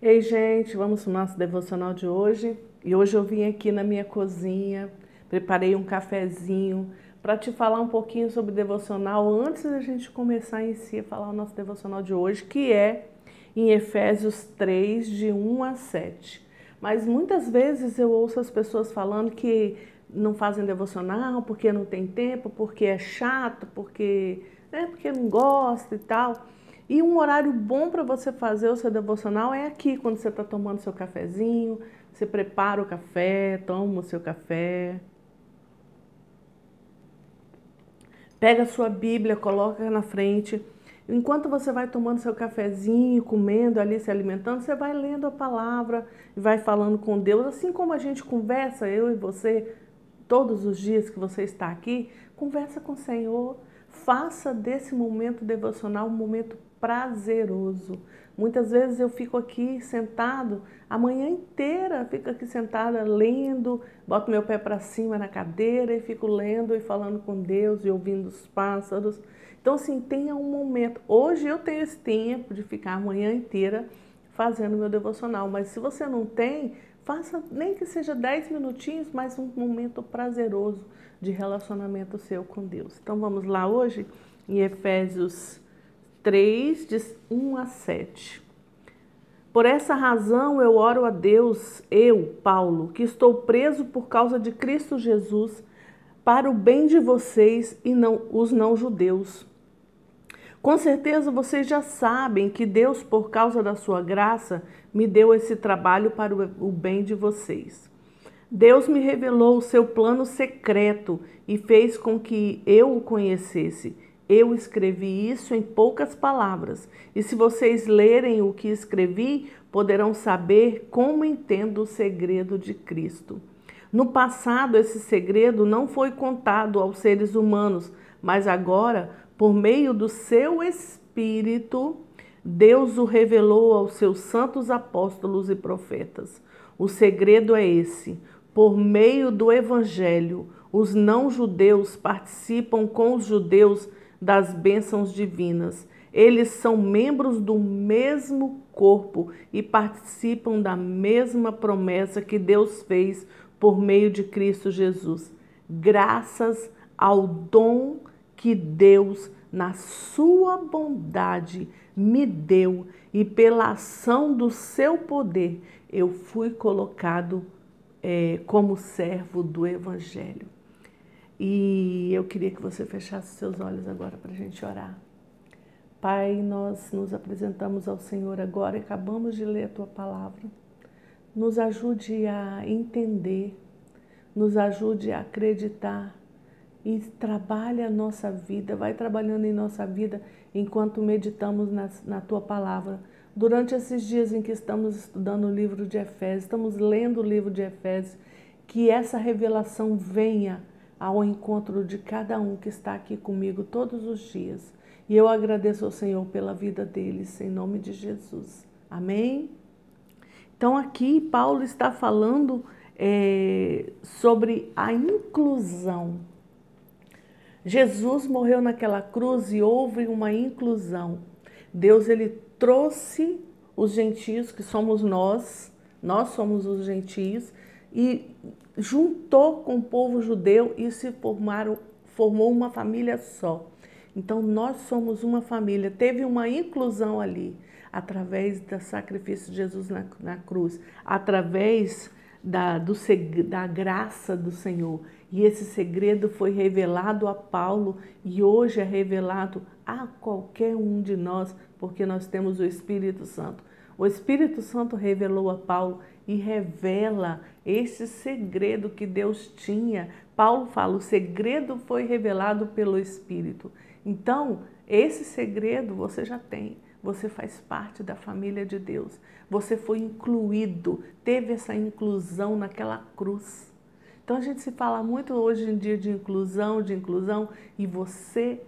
Ei, gente, vamos para o nosso devocional de hoje. E hoje eu vim aqui na minha cozinha, preparei um cafezinho para te falar um pouquinho sobre devocional antes da gente começar em si a falar o nosso devocional de hoje, que é em Efésios 3, de 1 a 7. Mas muitas vezes eu ouço as pessoas falando que não fazem devocional porque não tem tempo, porque é chato, porque, né, porque não gosta e tal. E um horário bom para você fazer o seu devocional é aqui, quando você está tomando seu cafezinho, você prepara o café, toma o seu café. Pega a sua Bíblia, coloca na frente. Enquanto você vai tomando seu cafezinho, comendo ali, se alimentando, você vai lendo a palavra e vai falando com Deus, assim como a gente conversa, eu e você, todos os dias que você está aqui, conversa com o Senhor. Faça desse momento devocional um momento prazeroso. Muitas vezes eu fico aqui sentado a manhã inteira, fico aqui sentada lendo, boto meu pé para cima na cadeira e fico lendo e falando com Deus e ouvindo os pássaros. Então, assim, tenha um momento. Hoje eu tenho esse tempo de ficar a manhã inteira fazendo meu devocional, mas se você não tem, faça nem que seja 10 minutinhos, mas um momento prazeroso de relacionamento seu com Deus. Então, vamos lá hoje em Efésios 3, de 1 a 7. Por essa razão eu oro a Deus, eu, Paulo, que estou preso por causa de Cristo Jesus, para o bem de vocês e não os não-judeus. Com certeza vocês já sabem que Deus, por causa da sua graça, me deu esse trabalho para o bem de vocês. Deus me revelou o seu plano secreto e fez com que eu o conhecesse eu escrevi isso em poucas palavras, e se vocês lerem o que escrevi, poderão saber como entendo o segredo de Cristo. No passado, esse segredo não foi contado aos seres humanos, mas agora, por meio do seu Espírito, Deus o revelou aos seus santos apóstolos e profetas. O segredo é esse: por meio do Evangelho, os não-judeus participam com os judeus das bênçãos divinas. Eles são membros do mesmo corpo e participam da mesma promessa que Deus fez por meio de Cristo Jesus. Graças ao dom que Deus, na sua bondade, me deu e pela ação do seu poder, eu fui colocado é, como servo do Evangelho. E eu queria que você fechasse seus olhos agora para a gente orar. Pai, nós nos apresentamos ao Senhor agora e acabamos de ler a tua palavra. Nos ajude a entender, nos ajude a acreditar e trabalhe a nossa vida, vai trabalhando em nossa vida enquanto meditamos na, na tua palavra. Durante esses dias em que estamos estudando o livro de Efésios, estamos lendo o livro de Efésios, que essa revelação venha ao encontro de cada um que está aqui comigo todos os dias. E eu agradeço ao Senhor pela vida deles, em nome de Jesus. Amém? Então, aqui Paulo está falando é, sobre a inclusão. Jesus morreu naquela cruz e houve uma inclusão. Deus ele trouxe os gentios, que somos nós, nós somos os gentios, e juntou com o povo judeu e se formaram, formou uma família só. Então nós somos uma família. Teve uma inclusão ali através do sacrifício de Jesus na, na cruz, através da, do, da graça do Senhor. E esse segredo foi revelado a Paulo e hoje é revelado a qualquer um de nós, porque nós temos o Espírito Santo. O Espírito Santo revelou a Paulo e revela esse segredo que Deus tinha. Paulo fala: o segredo foi revelado pelo Espírito. Então, esse segredo você já tem. Você faz parte da família de Deus. Você foi incluído, teve essa inclusão naquela cruz. Então a gente se fala muito hoje em dia de inclusão, de inclusão, e você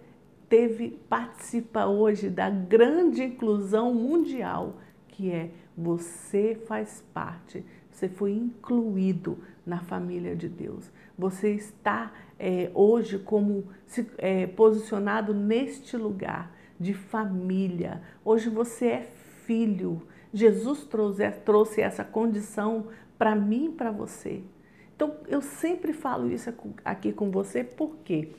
teve participa hoje da grande inclusão mundial, que é você faz parte, você foi incluído na família de Deus. Você está é, hoje como se, é, posicionado neste lugar de família. Hoje você é filho. Jesus trouxe, trouxe essa condição para mim e para você. Então, eu sempre falo isso aqui com você, por quê?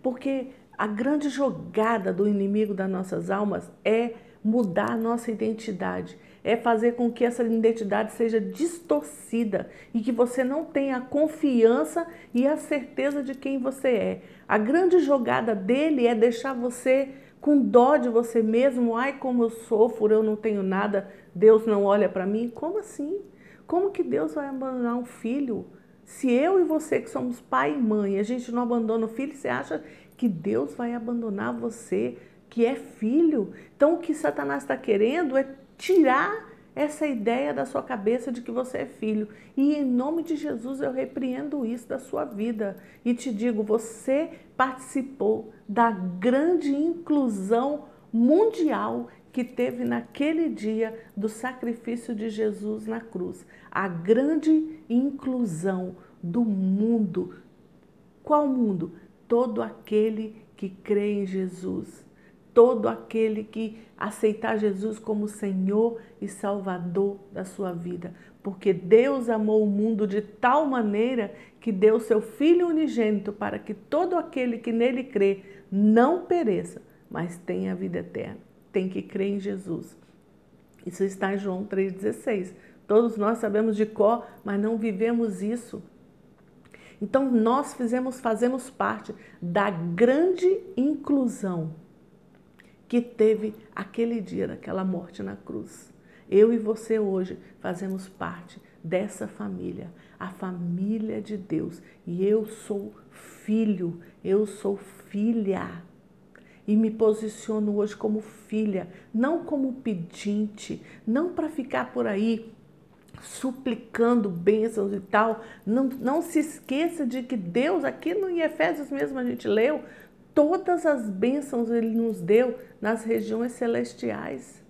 Porque a grande jogada do inimigo das nossas almas é mudar a nossa identidade, é fazer com que essa identidade seja distorcida e que você não tenha a confiança e a certeza de quem você é. A grande jogada dele é deixar você com dó de você mesmo. Ai, como eu sofro, eu não tenho nada, Deus não olha para mim. Como assim? Como que Deus vai abandonar um filho? Se eu e você, que somos pai e mãe, a gente não abandona o filho, você acha que Deus vai abandonar você, que é filho? Então, o que Satanás está querendo é tirar essa ideia da sua cabeça de que você é filho. E em nome de Jesus eu repreendo isso da sua vida e te digo, você participou da grande inclusão mundial que teve naquele dia do sacrifício de Jesus na cruz. A grande inclusão do mundo. Qual mundo? Todo aquele que crê em Jesus todo aquele que aceitar Jesus como Senhor e Salvador da sua vida. Porque Deus amou o mundo de tal maneira que deu seu Filho unigênito para que todo aquele que nele crê não pereça, mas tenha a vida eterna. Tem que crer em Jesus. Isso está em João 3,16. Todos nós sabemos de cor, mas não vivemos isso. Então nós fizemos, fazemos parte da grande inclusão que teve aquele dia daquela morte na cruz. Eu e você hoje fazemos parte dessa família, a família de Deus. E eu sou filho, eu sou filha. E me posiciono hoje como filha, não como pedinte, não para ficar por aí suplicando bênçãos e tal. Não, não se esqueça de que Deus, aqui no Efésios mesmo a gente leu, todas as bênçãos Ele nos deu nas regiões celestiais.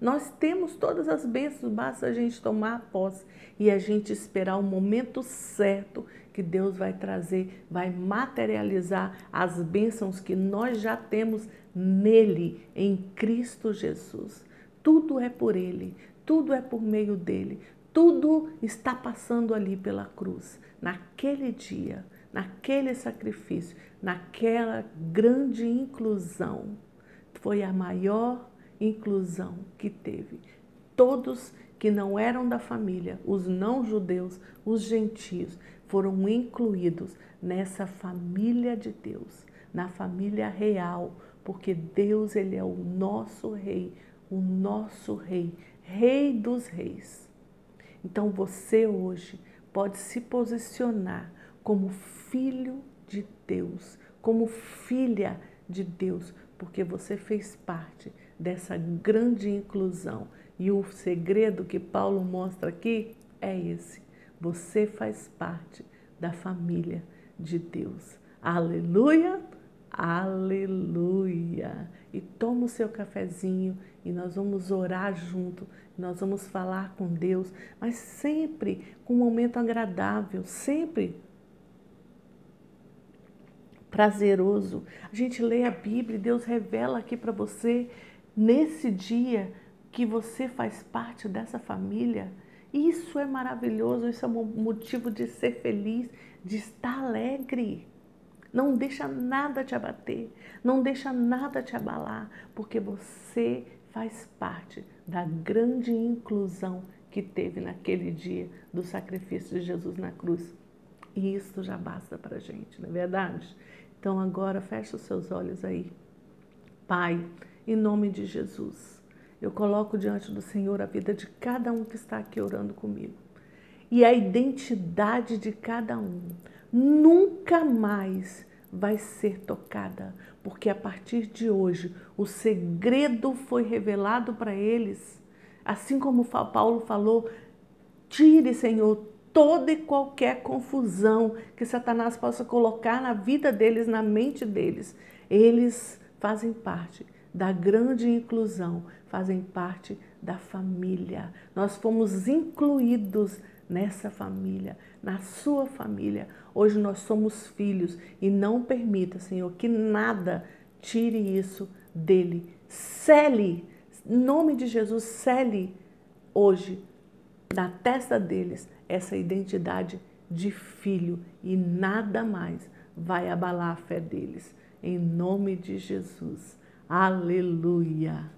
Nós temos todas as bênçãos, basta a gente tomar posse e a gente esperar o momento certo que Deus vai trazer, vai materializar as bênçãos que nós já temos nele, em Cristo Jesus. Tudo é por Ele, tudo é por meio dele, tudo está passando ali pela cruz, naquele dia naquele sacrifício, naquela grande inclusão. Foi a maior inclusão que teve. Todos que não eram da família, os não-judeus, os gentios, foram incluídos nessa família de Deus, na família real, porque Deus ele é o nosso rei, o nosso rei, rei dos reis. Então você hoje pode se posicionar como filho de Deus, como filha de Deus, porque você fez parte dessa grande inclusão. E o segredo que Paulo mostra aqui é esse: você faz parte da família de Deus. Aleluia! Aleluia! E toma o seu cafezinho e nós vamos orar junto, nós vamos falar com Deus, mas sempre com um momento agradável, sempre prazeroso. A gente lê a Bíblia e Deus revela aqui para você, nesse dia, que você faz parte dessa família. Isso é maravilhoso, isso é um motivo de ser feliz, de estar alegre. Não deixa nada te abater, não deixa nada te abalar, porque você faz parte da grande inclusão que teve naquele dia do sacrifício de Jesus na cruz. E isso já basta para gente, não é verdade? Então agora fecha os seus olhos aí. Pai, em nome de Jesus, eu coloco diante do Senhor a vida de cada um que está aqui orando comigo. E a identidade de cada um nunca mais vai ser tocada, porque a partir de hoje o segredo foi revelado para eles. Assim como Paulo falou, tire, Senhor, toda e qualquer confusão que Satanás possa colocar na vida deles, na mente deles. Eles fazem parte da grande inclusão, fazem parte da família. Nós fomos incluídos nessa família, na sua família. Hoje nós somos filhos e não permita, Senhor, que nada tire isso dele. Cele, em nome de Jesus, cele hoje na testa deles essa identidade de filho e nada mais vai abalar a fé deles. Em nome de Jesus. Aleluia.